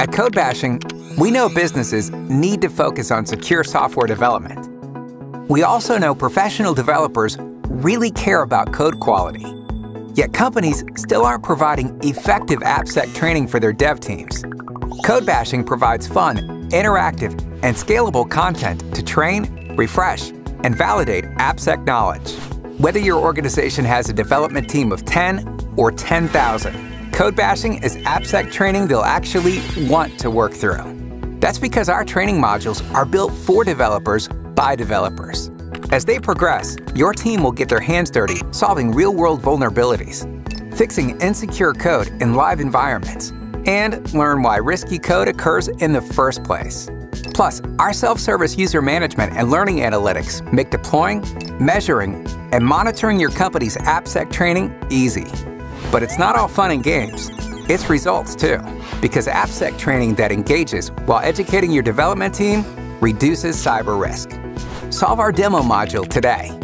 At Codebashing, we know businesses need to focus on secure software development. We also know professional developers really care about code quality. Yet companies still aren't providing effective AppSec training for their dev teams. Codebashing provides fun, interactive, and scalable content to train, refresh, and validate AppSec knowledge. Whether your organization has a development team of 10 or 10,000, Codebashing is AppSec training they'll actually want to work through. That's because our training modules are built for developers by developers. As they progress, your team will get their hands dirty solving real world vulnerabilities, fixing insecure code in live environments, and learn why risky code occurs in the first place. Plus, our self service user management and learning analytics make deploying, measuring, and monitoring your company's AppSec training easy. But it's not all fun and games, it's results too. Because AppSec training that engages while educating your development team reduces cyber risk. Solve our demo module today